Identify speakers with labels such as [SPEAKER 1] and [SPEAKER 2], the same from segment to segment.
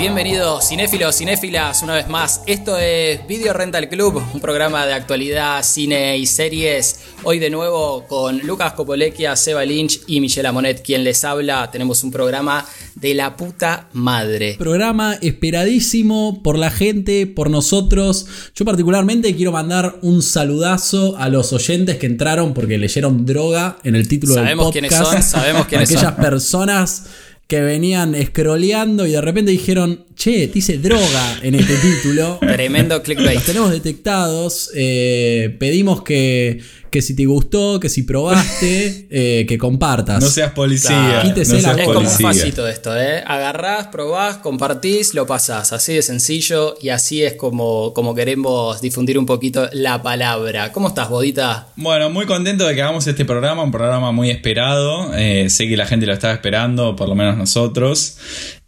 [SPEAKER 1] Bienvenidos cinéfilos, cinéfilas, una vez más. Esto es Video Rental Club, un programa de actualidad, cine y series. Hoy de nuevo con Lucas Copolequia, Seba Lynch y Michelle Amonet, quien les habla. Tenemos un programa de la puta madre.
[SPEAKER 2] Programa esperadísimo por la gente, por nosotros. Yo particularmente quiero mandar un saludazo a los oyentes que entraron porque leyeron droga en el título
[SPEAKER 1] sabemos
[SPEAKER 2] del podcast.
[SPEAKER 1] Quiénes son, sabemos quiénes
[SPEAKER 2] Aquellas
[SPEAKER 1] son.
[SPEAKER 2] personas que venían scrolleando y de repente dijeron, che, te hice droga en este título.
[SPEAKER 1] Tremendo clickbait.
[SPEAKER 2] Los tenemos detectados. eh, pedimos que, que si te gustó, que si probaste, eh, que compartas.
[SPEAKER 3] No seas policía.
[SPEAKER 1] Claro.
[SPEAKER 2] Quítese
[SPEAKER 3] no
[SPEAKER 2] la
[SPEAKER 3] seas
[SPEAKER 1] Es como un facito esto, ¿eh? Agarrás, probás, compartís, lo pasás. Así de sencillo y así es como, como queremos difundir un poquito la palabra. ¿Cómo estás, Bodita?
[SPEAKER 3] Bueno, muy contento de que hagamos este programa, un programa muy esperado. Eh, sé que la gente lo estaba esperando, por lo menos nosotros.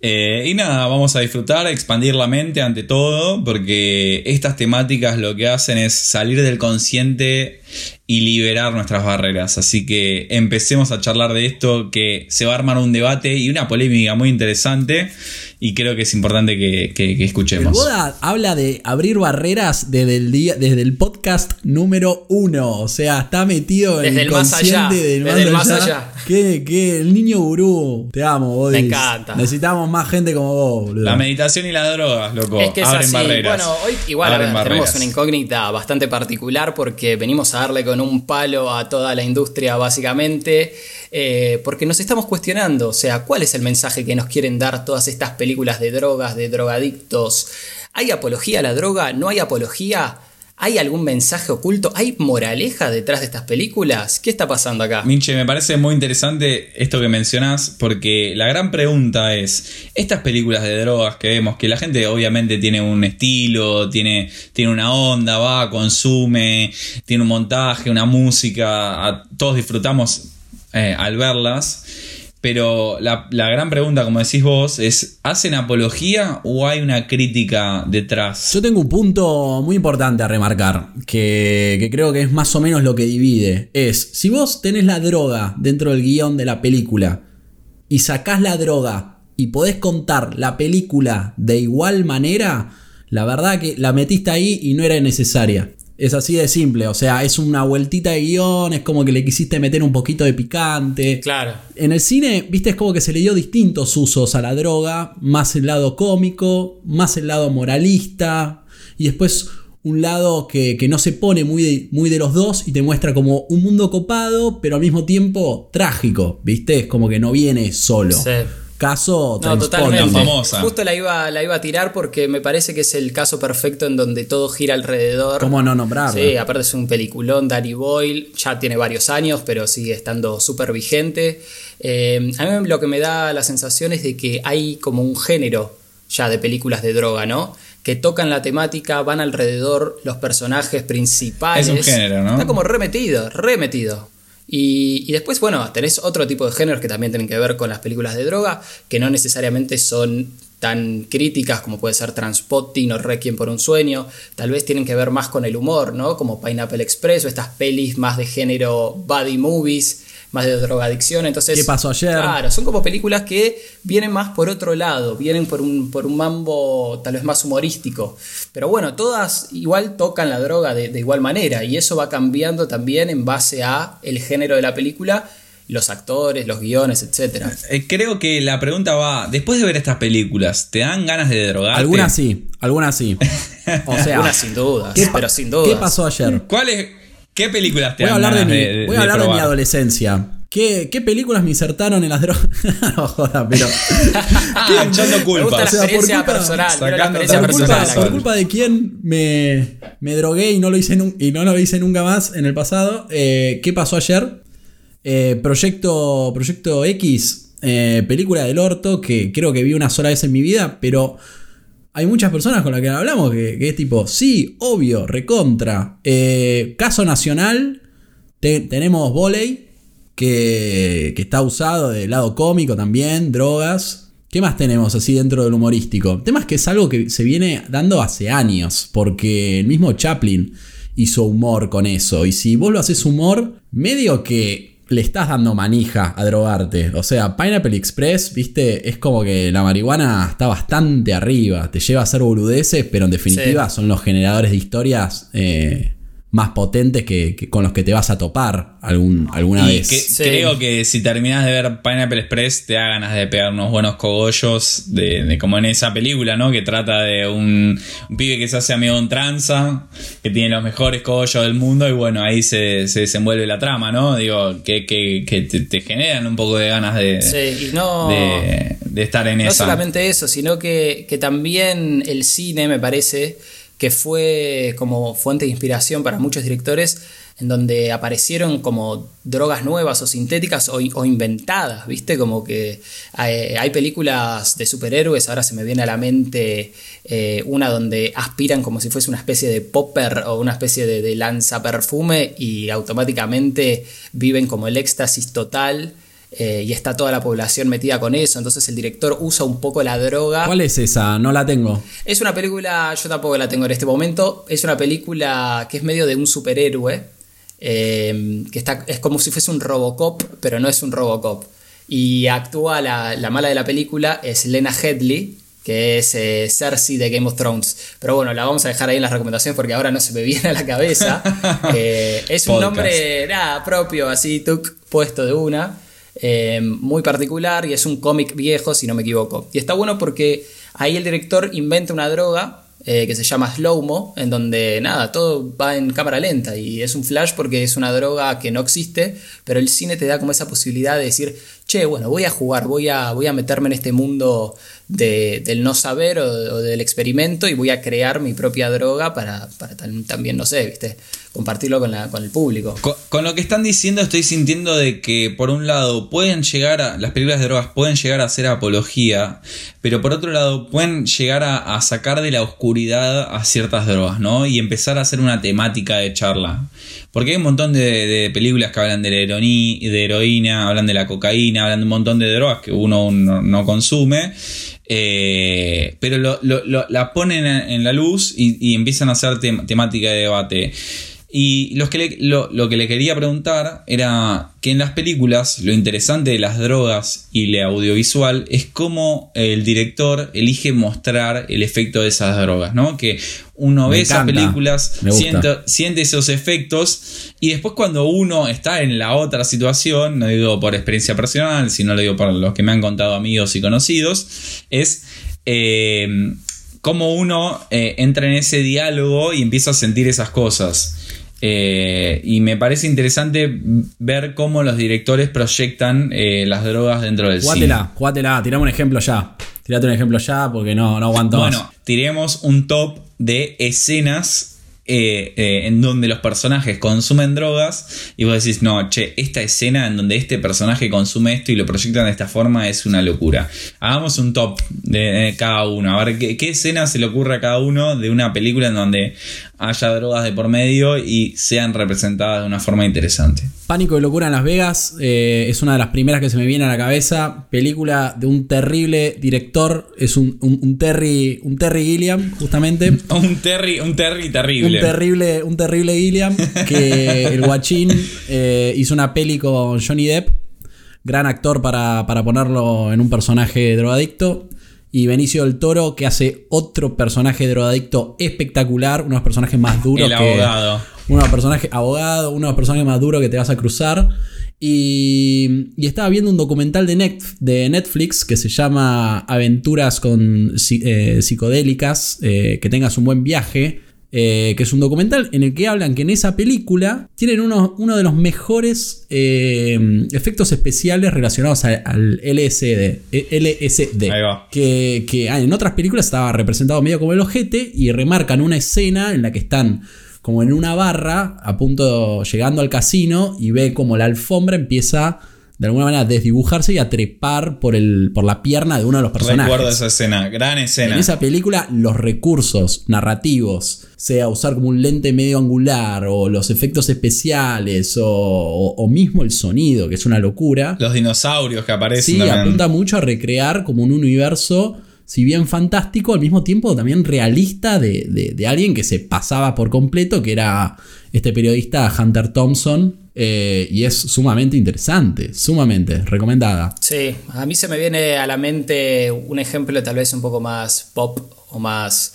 [SPEAKER 3] Eh, y nada, vamos a disfrutar, expandir la mente ante todo, porque estas temáticas lo que hacen es salir del consciente y liberar nuestras barreras. Así que empecemos a charlar de esto, que se va a armar un debate y una polémica muy interesante. Y creo que es importante que, que- que
[SPEAKER 2] El
[SPEAKER 3] escuchemos.
[SPEAKER 2] Boda habla de abrir barreras desde el día, desde el podcast número uno. O sea, está metido en
[SPEAKER 1] Desde
[SPEAKER 2] el
[SPEAKER 1] más
[SPEAKER 2] consciente
[SPEAKER 1] allá,
[SPEAKER 2] del
[SPEAKER 1] desde el más allá.
[SPEAKER 2] Que, que el niño gurú. Te amo, Bodis.
[SPEAKER 1] Me encanta.
[SPEAKER 2] Necesitamos más gente como vos, boludo.
[SPEAKER 3] La meditación y las drogas, loco.
[SPEAKER 1] Es que es
[SPEAKER 3] abren
[SPEAKER 1] así.
[SPEAKER 3] barreras.
[SPEAKER 1] Bueno, hoy igual ver, tenemos una incógnita bastante particular porque venimos a darle con un palo a toda la industria básicamente, eh, porque nos estamos cuestionando, o sea, ¿cuál es el mensaje que nos quieren dar todas estas películas de drogas, de drogadictos? ¿Hay apología a la droga? ¿No hay apología? ¿Hay algún mensaje oculto? ¿Hay moraleja detrás de estas películas? ¿Qué está pasando acá?
[SPEAKER 3] Minche, me parece muy interesante esto que mencionás, porque la gran pregunta es, estas películas de drogas que vemos, que la gente obviamente tiene un estilo, tiene, tiene una onda, va, consume, tiene un montaje, una música, todos disfrutamos eh, al verlas, pero la, la gran pregunta, como decís vos, es, ¿hacen apología o hay una crítica detrás?
[SPEAKER 2] Yo tengo un punto muy importante a remarcar, que, que creo que es más o menos lo que divide. Es, si vos tenés la droga dentro del guion de la película y sacás la droga y podés contar la película de igual manera, la verdad que la metiste ahí y no era necesaria. Es así de simple, o sea, es una vueltita de guion, es como que le quisiste meter un poquito de picante.
[SPEAKER 1] Claro.
[SPEAKER 2] En el cine, viste, es como que se le dio distintos usos a la droga, más el lado cómico, más el lado moralista, y después un lado que, que no se pone muy de, muy de los dos y te muestra como un mundo copado, pero al mismo tiempo trágico, viste, es como que no viene solo.
[SPEAKER 1] Sí.
[SPEAKER 2] Caso
[SPEAKER 1] No, totalmente.
[SPEAKER 3] Famosa.
[SPEAKER 1] Justo la iba, la iba a tirar porque me parece que es el caso perfecto en donde todo gira alrededor.
[SPEAKER 2] ¿Cómo no nombrarla?
[SPEAKER 1] Sí, aparte es un peliculón, Danny Boyle, ya tiene varios años, pero sigue estando súper vigente. Eh, a mí lo que me da la sensación es de que hay como un género ya de películas de droga, ¿no? Que tocan la temática, van alrededor los personajes principales.
[SPEAKER 3] Es un género, ¿no?
[SPEAKER 1] Está como remetido, remetido. Y, después, bueno, tenés otro tipo de géneros que también tienen que ver con las películas de droga, que no necesariamente son tan críticas como puede ser Transpotting o Requiem por un sueño, tal vez tienen que ver más con el humor, ¿no? Como Pineapple Express o estas pelis más de género body movies, más de drogadicción, entonces...
[SPEAKER 2] ¿Qué pasó ayer?
[SPEAKER 1] Claro, son como películas que vienen más por otro lado, vienen por un, por un mambo tal vez más humorístico. Pero bueno, todas igual tocan la droga de, de igual manera y eso va cambiando también en base a el género de la película, los actores, los guiones, etc.
[SPEAKER 3] Eh, creo que la pregunta va, después de ver estas películas, ¿te dan ganas de drogarte?
[SPEAKER 2] Algunas sí, algunas sí. O sea,
[SPEAKER 1] Una sin duda,
[SPEAKER 2] ¿qué, pa-
[SPEAKER 1] pero sin duda.
[SPEAKER 2] ¿qué pasó ayer?
[SPEAKER 3] ¿Cuáles, ¿Qué películas te
[SPEAKER 2] Voy a hablar, de mi,
[SPEAKER 3] de,
[SPEAKER 2] voy a hablar de mi adolescencia. ¿Qué, qué películas me insertaron en las drogas? no joda, pero.
[SPEAKER 3] Echando
[SPEAKER 1] Me gusta
[SPEAKER 3] culpas.
[SPEAKER 1] la
[SPEAKER 2] O sea, por culpa-
[SPEAKER 1] personal, la experiencia
[SPEAKER 2] por, culpa,
[SPEAKER 1] personal.
[SPEAKER 3] personal.
[SPEAKER 2] por culpa de quién me, me drogué y no, lo hice nun- y no lo hice nunca más en el pasado. Eh, ¿Qué pasó ayer? Eh, Proyecto, Proyecto X, eh, película del orto que creo que vi una sola vez en mi vida, pero hay muchas personas con las que hablamos que, es tipo, sí, obvio, recontra. Eh, caso nacional, te- tenemos volei, que, que está usado del lado cómico también, drogas. ¿Qué más tenemos así dentro del humorístico? El tema es que es algo que se viene dando hace años, porque el mismo Chaplin hizo humor con eso. Y si vos lo haces humor, medio que le estás dando manija a drogarte. O sea, Pineapple Express, viste, es como que la marihuana está bastante arriba. Te lleva a hacer boludeces, pero en definitiva son los generadores de historias eh, más potentes que, con los que te vas a topar algún, alguna vez.
[SPEAKER 3] Creo que si terminas de ver Pineapple Express te da ganas de pegar unos buenos cogollos de, como en esa película, ¿no? Que trata de un, pibe que se hace amigo en tranza, que tiene los mejores cogollos del mundo y bueno, ahí se, desenvuelve la trama, ¿no? Digo, que, te, generan un poco de ganas de, de, estar en
[SPEAKER 1] esa.
[SPEAKER 3] No
[SPEAKER 1] solamente eso, sino que, que también el cine me parece que fue como fuente de inspiración para muchos directores, en donde aparecieron como drogas nuevas o sintéticas o, inventadas, ¿viste? Como que hay, películas de superhéroes, ahora se me viene a la mente eh, una donde aspiran como si fuese una especie de popper o una especie de, de lanza perfume y automáticamente viven como el éxtasis total eh, y está toda la población metida con eso, entonces el director usa un poco la droga.
[SPEAKER 2] ¿Cuál es esa? No la tengo.
[SPEAKER 1] Es una película, yo tampoco la tengo en este momento, es una película que es medio de un superhéroe, eh, que está, es como si fuese un Robocop, pero no es un Robocop. Y actúa la, la mala de la película, es Lena Headley, que es eh, Cersei de Game of Thrones. Pero bueno, la vamos a dejar ahí en las recomendaciones porque ahora no se me viene a la cabeza. es un nombre nada, propio, así, tuk, puesto de una. Eh, muy particular y es un cómic viejo, si no me equivoco. Y está bueno porque ahí el director inventa una droga eh, que se llama Slowmo, en donde nada, todo va en cámara lenta y es un flash porque es una droga que no existe, pero el cine te da como esa posibilidad de decir, che, bueno, voy a jugar, voy a, voy a meterme en este mundo del no saber o, del experimento y voy a crear mi propia droga para, para también, no sé, viste, compartirlo con, la, con el público.
[SPEAKER 3] Con, lo que están diciendo estoy sintiendo de que por un lado pueden llegar a, las películas de drogas pueden llegar a ser apología, pero por otro lado pueden llegar a, sacar de la oscuridad a ciertas drogas, ¿no? Y empezar a hacer una temática de charla. Porque hay un montón de, películas que hablan de la de heroína, hablan de la cocaína, hablan de un montón de drogas que uno no consume. Eh, pero la ponen en la luz y, empiezan a hacer temática de debate. Y los que lo, que le quería preguntar era que en las películas lo interesante de las drogas y el audiovisual es cómo el director elige mostrar el efecto de esas drogas, ¿no? Que uno ve esas películas, siente, esos efectos y después cuando uno está en la otra situación, no digo por experiencia personal, sino lo digo por los que me han contado amigos y conocidos, es... Eh, cómo uno eh, entra en ese diálogo y empieza a sentir esas cosas. Eh, y me parece interesante ver cómo los directores proyectan eh, las drogas dentro del
[SPEAKER 2] jugátela,
[SPEAKER 3] cine.
[SPEAKER 2] Jugátela, tirame un ejemplo ya. Tirate un ejemplo ya porque no, no aguanto
[SPEAKER 3] Bueno, tiremos un top de escenas eh, eh, en donde los personajes consumen drogas y vos decís, no, che, esta escena en donde este personaje consume esto y lo proyectan de esta forma es una locura. Hagamos un top de, cada uno, a ver ¿qué, qué, escena se le ocurre a cada uno de una película en donde haya drogas de por medio y sean representadas de una forma interesante.
[SPEAKER 2] Pánico y locura en Las Vegas eh, es una de las primeras que se me viene a la cabeza. Película de un terrible director, es un, Terry, un Terry Gilliam, justamente.
[SPEAKER 3] un Terry, un Terry terrible.
[SPEAKER 2] Un terrible, un terrible Gilliam que el guachín eh, hizo una peli con Johnny Depp, gran actor para, para ponerlo en un personaje drogadicto y Benicio del Toro, que hace otro personaje drogadicto espectacular, uno de los personajes más duros.
[SPEAKER 3] El abogado.
[SPEAKER 2] Uno de los personajes abogado, uno de los personajes más duros que te vas a cruzar. Y, y estaba viendo un documental de, de, Netflix que se llama Aventuras con eh, psicodélicas, eh, que tengas un buen viaje. Eh, que es un documental en el que hablan que en esa película tienen uno, uno de los mejores eh, efectos especiales relacionados al LSD. E, LSD Que, que ah, en otras películas estaba representado medio como el ojete y remarcan una escena en la que están como en una barra a punto llegando al casino y ve como la alfombra empieza de alguna manera desdibujarse y a trepar por, el, por la pierna de uno de los personajes.
[SPEAKER 3] Recuerdo esa escena, gran escena.
[SPEAKER 2] En esa película, los recursos narrativos, sea usar como un lente medio angular, o los efectos especiales, o, mismo el sonido, que es una locura.
[SPEAKER 3] Los dinosaurios que aparecen.
[SPEAKER 2] Sí, apunta mucho a recrear como un universo si bien fantástico, al mismo tiempo también realista de, de, alguien que se pasaba por completo, que era este periodista Hunter Thompson, eh, y es sumamente interesante, sumamente recomendada.
[SPEAKER 1] Sí, a mí se me viene a la mente un ejemplo tal vez un poco más pop o más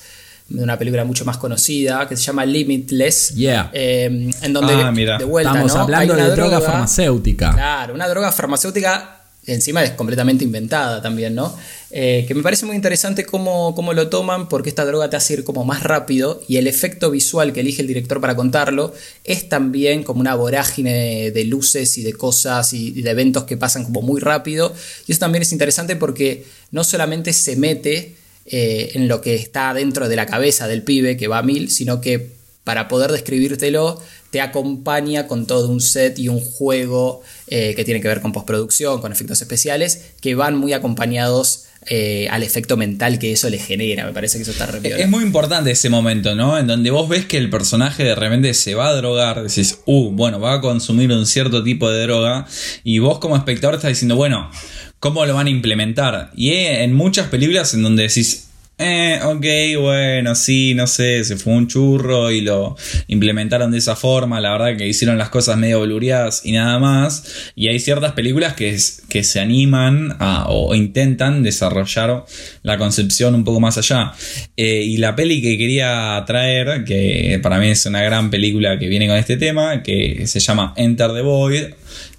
[SPEAKER 1] de una película mucho más conocida que se llama Limitless.
[SPEAKER 2] Yeah.
[SPEAKER 1] eh, en donde
[SPEAKER 3] Ah, mira.
[SPEAKER 1] de vuelta
[SPEAKER 2] Estamos
[SPEAKER 1] ¿no?
[SPEAKER 2] hablando
[SPEAKER 1] Hay
[SPEAKER 2] de
[SPEAKER 1] una
[SPEAKER 2] droga farmacéutica.
[SPEAKER 1] Claro, una droga farmacéutica encima es completamente inventada también, ¿no? Eh, que me parece muy interesante cómo, cómo lo toman porque esta droga te hace ir como más rápido y el efecto visual que elige el director para contarlo es también como una vorágine de luces y de cosas y, de eventos que pasan como muy rápido y eso también es interesante porque no solamente se mete eh, en lo que está dentro de la cabeza del pibe que va a mil, sino que para poder describírtelo te acompaña con todo un set y un juego eh, que tiene que ver con postproducción, con efectos especiales, que van muy acompañados eh, al efecto mental que eso le genera. Me parece que eso está re.
[SPEAKER 3] Es muy importante ese momento, ¿no? En donde vos ves que el personaje de repente se va a drogar, decís, uh, bueno, va a consumir un cierto tipo de droga, y vos como espectador estás diciendo, bueno, ¿cómo lo van a implementar? Y eh, en muchas películas en donde decís, eh, ok, bueno, sí, no sé, se fue un churro y lo implementaron de esa forma, la verdad que hicieron las cosas medio blureadas y nada más, y hay ciertas películas que, que se animan a, o intentan desarrollar la concepción un poco más allá. Eh, y la peli que quería traer, que para mí es una gran película que viene con este tema, que se llama Enter the Void,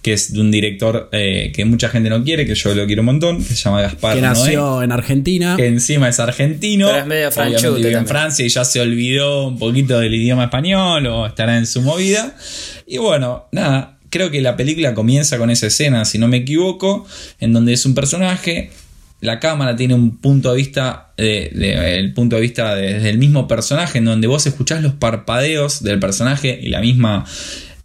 [SPEAKER 3] que es de un director eh, que mucha gente no quiere, que yo lo quiero un montón, que se llama Gaspar
[SPEAKER 2] que
[SPEAKER 3] Noé
[SPEAKER 2] nació en Argentina.
[SPEAKER 3] que encima es argentino.
[SPEAKER 1] Pero es medio franchute
[SPEAKER 3] en. Francia y ya se olvidó un poquito del idioma español o estará en su movida. Y bueno, nada, creo que la película comienza con esa escena, si no me equivoco, en donde es un personaje. La cámara tiene un punto de vista, eh, de- el punto de vista de- desde el mismo personaje, en donde vos escuchás los parpadeos del personaje y la misma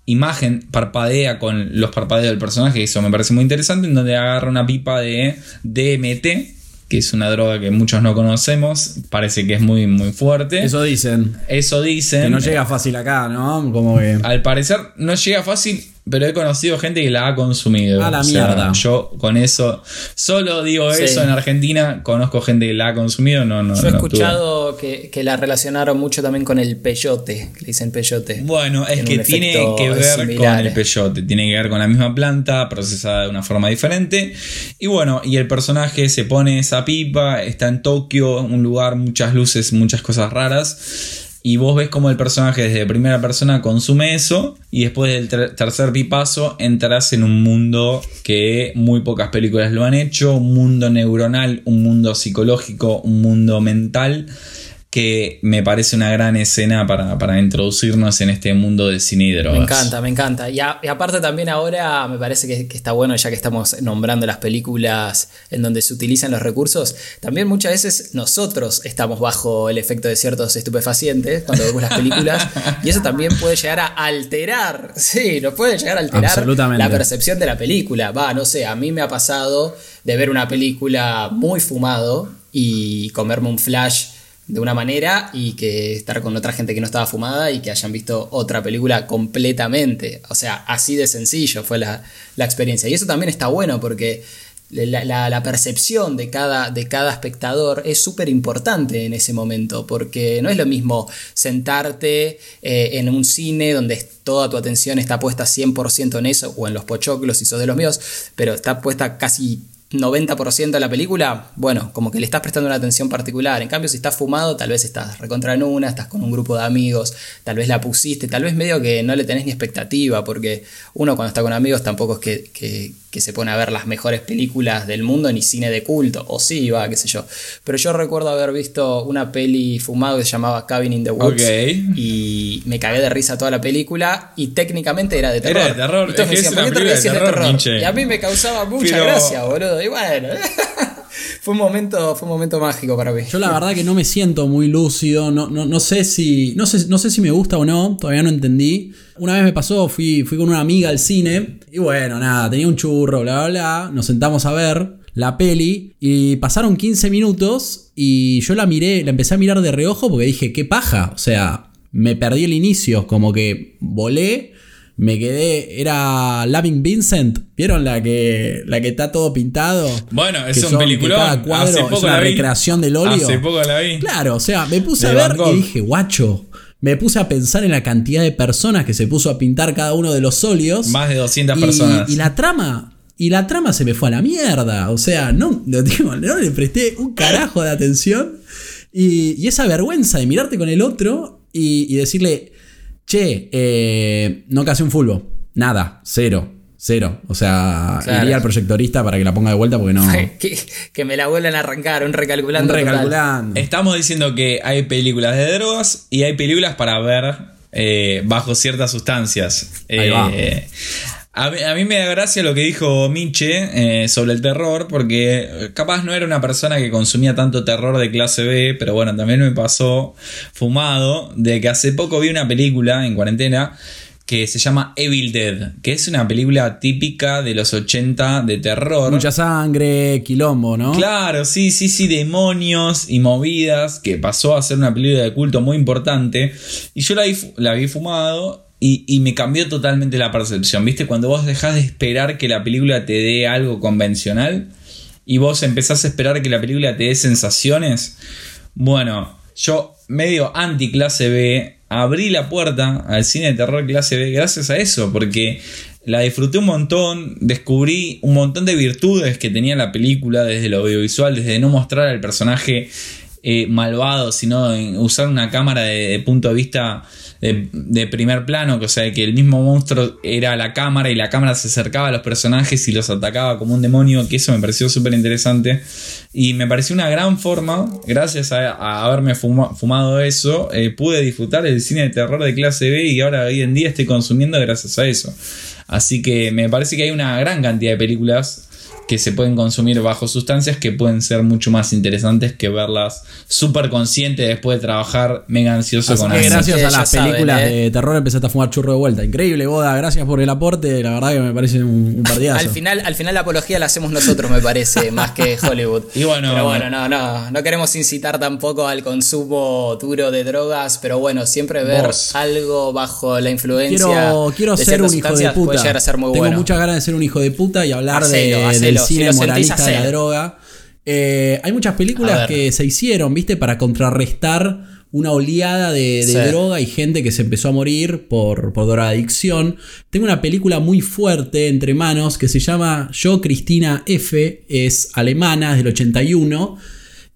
[SPEAKER 3] imagen parpadea con los parpadeos del personaje, eso me parece muy interesante, en donde agarra una pipa de DMT, que es una droga que muchos no conocemos, parece que es muy, muy fuerte.
[SPEAKER 2] Eso dicen.
[SPEAKER 3] Eso dicen.
[SPEAKER 2] Que no llega fácil acá, ¿no? Como que.
[SPEAKER 3] Al parecer no llega fácil, pero he conocido gente que la ha consumido.
[SPEAKER 2] A la
[SPEAKER 3] O sea,
[SPEAKER 2] mierda.
[SPEAKER 3] Yo con eso, solo digo
[SPEAKER 1] Sí.
[SPEAKER 3] eso en Argentina, conozco gente que la ha consumido, no, no.
[SPEAKER 1] Yo he
[SPEAKER 3] no
[SPEAKER 1] escuchado que, que la relacionaron mucho también con el peyote, que le dicen peyote.
[SPEAKER 3] Bueno, es que tiene que ver con el peyote, tiene que ver con la misma planta, procesada de una forma diferente. Y bueno, y el personaje se pone esa pipa, está en Tokio, un lugar, muchas luces, muchas cosas raras. Y vos ves como el personaje desde primera persona consume eso. Y después del ter- tercer pipazo entras en un mundo que muy pocas películas lo han hecho. Un mundo neuronal, un mundo psicológico, un mundo mental que me parece una gran escena para, para introducirnos en este mundo de cine y drogas.
[SPEAKER 1] Me encanta, me encanta. Y, a- y aparte también ahora me parece que, que está bueno, ya que estamos nombrando las películas en donde se utilizan los recursos, también muchas veces nosotros estamos bajo el efecto de ciertos estupefacientes cuando vemos las películas y eso también puede llegar a alterar, sí, nos puede llegar a alterar
[SPEAKER 2] Absolutamente.
[SPEAKER 1] la percepción de la película. Va, no sé, a mí me ha pasado de ver una película muy fumado y comerme un flash de una manera y que estar con otra gente que no estaba fumada y que hayan visto otra película completamente. O sea, así de sencillo fue la, la experiencia. Y eso también está bueno porque la, percepción de cada, de cada espectador es súper importante en ese momento, porque no es lo mismo sentarte eh, en un cine donde toda tu atención está puesta 100% en eso, o en los pochoclos si sos de los míos, pero está puesta casi 90% de la película, bueno, como que le estás prestando una atención particular. En cambio, si estás fumado, tal vez estás recontra en una, estás con un grupo de amigos, tal vez la pusiste, tal vez medio que no le tenés ni expectativa, porque uno cuando está con amigos tampoco es que, que- que se pone a ver las mejores películas del mundo ni cine de culto, o sí, va, qué sé yo. Pero yo recuerdo haber visto una peli fumado que se llamaba Cabin in the Woods y me cagué de risa toda la película y técnicamente era de terror.
[SPEAKER 3] Era de terror,
[SPEAKER 1] Y todos
[SPEAKER 3] es que
[SPEAKER 1] decían,
[SPEAKER 3] es
[SPEAKER 1] ¿por qué
[SPEAKER 3] una
[SPEAKER 1] te
[SPEAKER 3] película
[SPEAKER 1] ríes
[SPEAKER 3] de terror.
[SPEAKER 1] Y a mí me causaba mucha
[SPEAKER 3] Pero-
[SPEAKER 1] gracia, boludo. Y bueno, fue un momento, fue un momento mágico para mí.
[SPEAKER 2] Yo la verdad que no me siento muy lúcido, no, no, no sé si. No sé, no sé si me gusta o no, todavía no entendí. Una vez me pasó, fui, fui con una amiga al cine, y bueno, nada, tenía un churro, bla, bla, bla. Nos sentamos a ver la peli, y pasaron 15 minutos, y yo la miré, la empecé a mirar de reojo porque dije, qué paja. O sea, me perdí el inicio, como que volé. Me quedé, era Lavin Vincent, ¿vieron la que, la que está todo pintado?
[SPEAKER 3] Bueno, es
[SPEAKER 2] Que
[SPEAKER 3] un peliculón.
[SPEAKER 2] Cada cuadro
[SPEAKER 3] Hace
[SPEAKER 2] es
[SPEAKER 3] poco
[SPEAKER 2] una
[SPEAKER 3] la vi.
[SPEAKER 2] recreación del óleo.
[SPEAKER 3] Hace poco la vi.
[SPEAKER 2] Claro, o sea, me puse
[SPEAKER 3] De
[SPEAKER 2] a ver y dije, guacho, me puse a pensar en la cantidad de personas que se puso a pintar cada uno de los óleos.
[SPEAKER 3] Más de 200
[SPEAKER 2] y,
[SPEAKER 3] personas.
[SPEAKER 2] Y la trama, y la trama se me fue a la mierda. O sea, no, no, digo, no le presté un carajo de atención. Y, y esa vergüenza de mirarte con el otro y, y decirle, che, eh, no casi un fulbo. Nada, cero. Cero. O sea,
[SPEAKER 1] Claro.
[SPEAKER 2] iría al proyectorista para que la ponga de vuelta porque no.
[SPEAKER 1] que, que me la vuelvan a arrancar, un recalculando.
[SPEAKER 2] Un
[SPEAKER 1] total.
[SPEAKER 2] recalculando.
[SPEAKER 3] Estamos diciendo que hay películas de drogas y hay películas para ver eh, bajo ciertas sustancias.
[SPEAKER 2] Ahí va.
[SPEAKER 3] A, mí, a mí me da gracia lo que dijo Miche eh, sobre el terror, porque eh, capaz no era una persona que consumía tanto terror de clase B, pero bueno, también me pasó fumado de que hace poco vi una película en cuarentena que se llama Evil Dead, que es una película típica de los 80 de terror.
[SPEAKER 2] Mucha sangre, quilombo, ¿no?
[SPEAKER 3] Claro, sí, sí, sí, demonios y movidas, que pasó a ser una película de culto muy importante. Y yo la vi, la vi fumado y, me cambió totalmente la percepción. ¿Viste? Cuando vos dejás de esperar que la película te dé algo convencional y vos empezás a esperar que la película te dé sensaciones. Bueno, yo medio anti clase B, abrí la puerta al cine de terror clase B gracias a eso, porque la disfruté un montón, descubrí un montón de virtudes que tenía la película desde lo audiovisual, desde no mostrar al personaje eh, malvado, sino usar una cámara de punto de vista de, primer plano, que, o sea, que el mismo monstruo era la cámara y la cámara se acercaba a los personajes y los atacaba como un demonio, que eso me pareció súper interesante. Y me pareció una gran forma, gracias a, haberme fuma- fumado eso, eh, pude disfrutar el cine de terror de clase B y ahora hoy en día estoy consumiendo gracias a eso. Así que me parece que hay una gran cantidad de películas que se pueden consumir bajo sustancias que pueden ser mucho más interesantes que verlas súper consciente después de trabajar mega ansioso
[SPEAKER 2] Así
[SPEAKER 3] con
[SPEAKER 2] que gracias
[SPEAKER 1] que
[SPEAKER 2] a las
[SPEAKER 1] saben,
[SPEAKER 2] películas
[SPEAKER 1] ¿eh?
[SPEAKER 2] de terror empezaste a fumar churro de vuelta. Increíble, Boda. Gracias por el aporte. La verdad que me parece un, un partidazo.
[SPEAKER 1] Al final, al final la apología la hacemos nosotros, me parece, más que Hollywood.
[SPEAKER 3] Y bueno,
[SPEAKER 1] pero bueno, no, no, no queremos incitar tampoco al consumo duro de drogas, pero bueno, siempre ver
[SPEAKER 3] Vos.
[SPEAKER 1] algo bajo la influencia
[SPEAKER 2] Quiero, quiero
[SPEAKER 1] de
[SPEAKER 2] ser un hijo de puta.
[SPEAKER 1] llegar a ser muy
[SPEAKER 2] Tengo
[SPEAKER 1] bueno.
[SPEAKER 2] muchas ganas de ser un hijo de puta y hablar de-
[SPEAKER 1] Hacelo, hacelo.
[SPEAKER 2] Del
[SPEAKER 1] Si
[SPEAKER 2] cine moralista de la droga. Eh, hay muchas películas que se hicieron, ¿viste? Para contrarrestar una oleada de, de
[SPEAKER 1] Sí.
[SPEAKER 2] droga y gente que se empezó a morir por, por drogadicción. Tengo una película muy fuerte entre manos que se llama Yo, Cristina F. Es alemana, es del 81.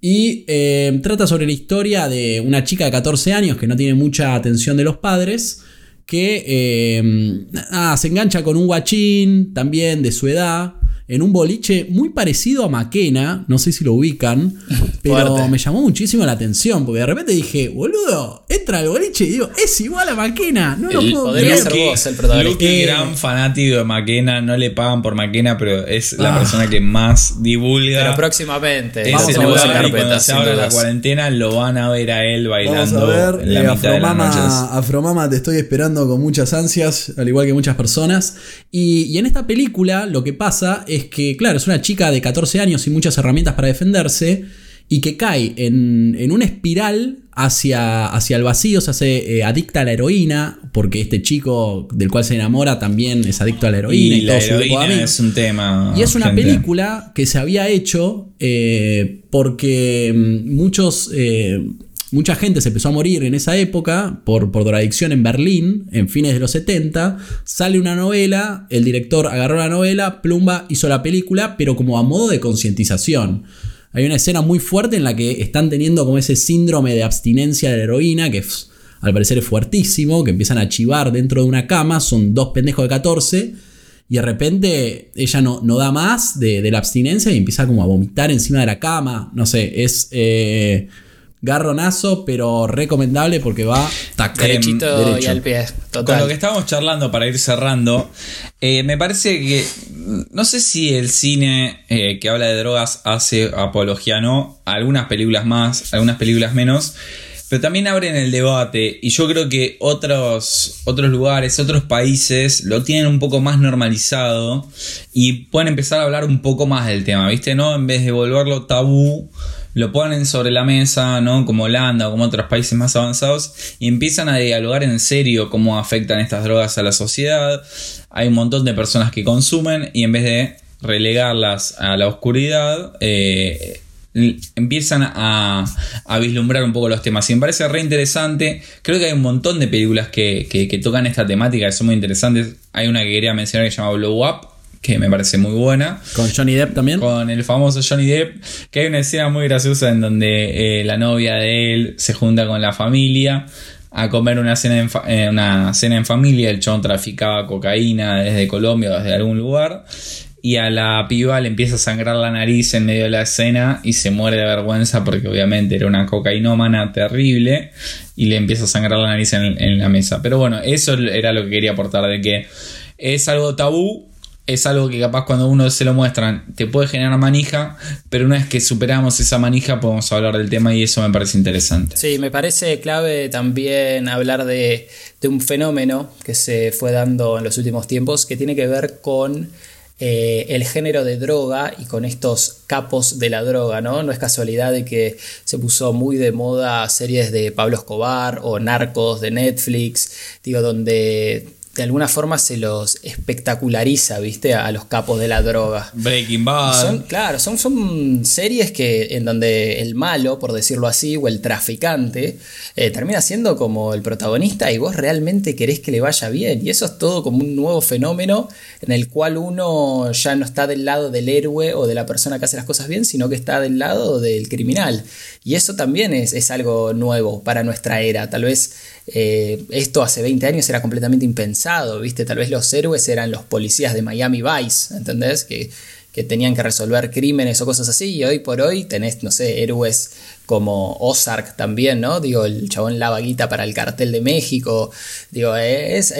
[SPEAKER 2] Y eh, trata sobre la historia de una chica de 14 años que no tiene mucha atención de los padres. Que eh, ah, se engancha con un guachín también de su edad. En un boliche muy parecido a Maquena. No sé si lo ubican. Pero
[SPEAKER 1] Fuerte.
[SPEAKER 2] me llamó muchísimo la atención. Porque de repente dije, boludo, entra al boliche y digo, es igual a Maquena. No lo
[SPEAKER 3] El-
[SPEAKER 2] puedo
[SPEAKER 1] podría
[SPEAKER 2] creer.
[SPEAKER 1] ser vos el protagonista.
[SPEAKER 2] Eh,
[SPEAKER 3] gran fanático de Maquena, no le pagan por Maquena, pero es la
[SPEAKER 2] Ah.
[SPEAKER 3] persona que más divulga.
[SPEAKER 1] Pero próximamente.
[SPEAKER 2] Vamos a ver.
[SPEAKER 3] y cuando
[SPEAKER 1] carpeta,
[SPEAKER 3] se abra la cuarentena lo van a ver a él
[SPEAKER 2] Vamos
[SPEAKER 3] bailando
[SPEAKER 2] a ver,
[SPEAKER 3] en la
[SPEAKER 2] eh,
[SPEAKER 3] mitad de las noches.
[SPEAKER 2] Afromama, Afromama, te estoy esperando con muchas ansias, al igual que muchas personas. Y, y en esta película lo que pasa es que, claro, es una chica de 14 años sin muchas herramientas para defenderse y que cae en, en una espiral hacia, hacia el vacío, se hace eh, adicta a la heroína, porque este chico del cual se enamora también es adicto a la heroína y,
[SPEAKER 3] Y la
[SPEAKER 2] todo su
[SPEAKER 3] heroína
[SPEAKER 2] amigos.
[SPEAKER 3] es un tema.
[SPEAKER 2] Y es una película que se había hecho eh, porque mm, muchos, eh, mucha gente se empezó a morir en esa época por, por en Berlín, en fines de los 70. Sale una novela, el director agarró la novela, Plumba hizo la película, pero como a modo de concientización. Hay una escena muy fuerte en la que están teniendo como ese síndrome de abstinencia de la heroína, que al parecer es fuertísimo, que empiezan a chivar dentro de una cama, son dos pendejos de 14. Y de repente ella no, no da más de, de la abstinencia y empieza como a vomitar encima de la cama. No sé, es eh, garronazo, pero recomendable porque va tac,
[SPEAKER 1] Derechito y
[SPEAKER 2] derecho.
[SPEAKER 1] al pie.
[SPEAKER 3] Con lo que estábamos charlando para ir cerrando, eh, me parece que no sé si el cine eh, que habla de drogas hace apología o no, algunas películas más, algunas películas menos, pero también abren el debate y yo creo que otros, otros lugares, otros países lo tienen un poco más normalizado y pueden empezar a hablar un poco más del tema, ¿viste? ¿No? En vez de volverlo tabú, lo ponen sobre la mesa, ¿no? Como Holanda o como otros países más avanzados, y empiezan a dialogar en serio cómo afectan estas drogas a la sociedad. Hay un montón de personas que consumen y en vez de relegarlas a la oscuridad, eh, empiezan a, vislumbrar un poco los temas. Y me parece re interesante. Creo que hay un montón de películas que, que, tocan esta temática que son muy interesantes. Hay una que quería mencionar que se llama Blow Up, que me parece muy buena.
[SPEAKER 2] ¿Con Johnny Depp también?
[SPEAKER 3] Con el famoso Johnny Depp, que hay una escena muy graciosa en donde eh, la novia de él se junta con la familia a comer una cena en, eh, una cena en familia. El chon traficaba cocaína desde Colombia o desde algún lugar y a la piba le empieza a sangrar la nariz en medio de la escena y se muere de vergüenza porque obviamente era una cocainómana terrible y le empieza a sangrar la nariz en, la mesa. Pero bueno, eso era lo que quería aportar, de que es algo tabú, es algo que capaz cuando uno se lo muestran te puede generar manija, pero una vez que superamos esa manija podemos hablar del tema y eso me parece interesante.
[SPEAKER 1] Sí, me parece clave también hablar de, de un fenómeno que se fue dando en los últimos tiempos que tiene que ver con eh, el género de droga y con estos capos de la droga, ¿no? No es casualidad de que se puso muy de moda series de Pablo Escobar o Narcos de Netflix, digo, donde de alguna forma se los espectaculariza, ¿viste? A, los capos de la droga.
[SPEAKER 3] Breaking Bad.
[SPEAKER 1] Son, claro, son, son series que en donde el malo, por decirlo así, o el traficante, eh, termina siendo como el protagonista y vos realmente querés que le vaya bien. Y eso es todo como un nuevo fenómeno en el cual uno ya no está del lado del héroe o de la persona que hace las cosas bien, sino que está del lado del criminal. Y eso también es, es algo nuevo para nuestra era. Tal vez eh, esto hace 20 años era completamente impensado, ¿viste? Tal vez los héroes eran los policías de Miami Vice, ¿entendés? Que, tenían que resolver crímenes o cosas así, y hoy por hoy tenés, no sé, héroes como Ozark también, ¿no? Digo, el chabón la vaguita para el cartel de México. Digo, es,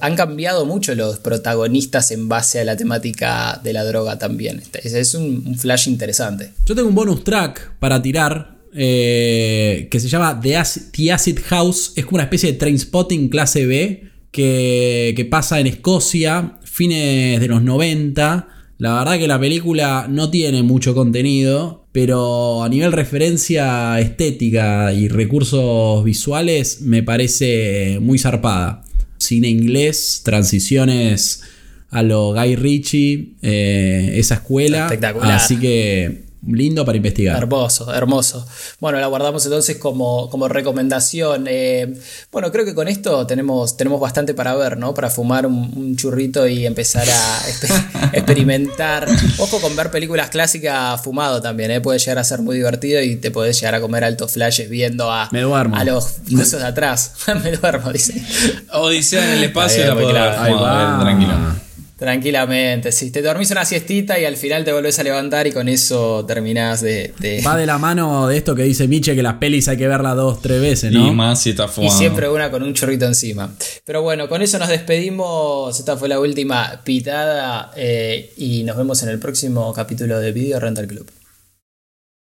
[SPEAKER 1] han cambiado mucho los protagonistas en base a la temática de la droga también. Es, es un flash interesante.
[SPEAKER 2] Yo tengo un bonus track para tirar eh, que se llama The Acid, House. Es como una especie de train spotting clase B que, que pasa en Escocia, fines de los 90. La verdad que la película no tiene mucho contenido, pero a nivel referencia estética y recursos visuales me parece muy zarpada. Cine inglés, transiciones a lo Guy Ritchie, eh, esa escuela.
[SPEAKER 1] Espectacular.
[SPEAKER 2] Así que lindo para investigar.
[SPEAKER 1] Hermoso, hermoso. Bueno, la guardamos entonces como, como recomendación. Eh, bueno, creo que con esto tenemos, tenemos bastante para ver, ¿no? Para fumar un, churrito y empezar a experimentar. Ojo con ver películas clásicas fumado también, ¿eh? Puede llegar a ser muy divertido y te puedes llegar a comer altos flashes viendo a, a los cosas de atrás. Me duermo, dice.
[SPEAKER 3] Odisea en el espacio la puedo ver, tranquilo.
[SPEAKER 1] Tranquilamente, si te dormís una siestita y al final te volvés a levantar y con eso terminás de,
[SPEAKER 2] Va de la mano de esto que dice Miche que las pelis hay que verlas dos, tres veces, ¿no?
[SPEAKER 3] Y más si está
[SPEAKER 1] Y siempre una con un chorrito encima. Pero bueno, con eso nos despedimos. Esta fue la última pitada eh, y nos vemos en el próximo capítulo de Video Rental Club.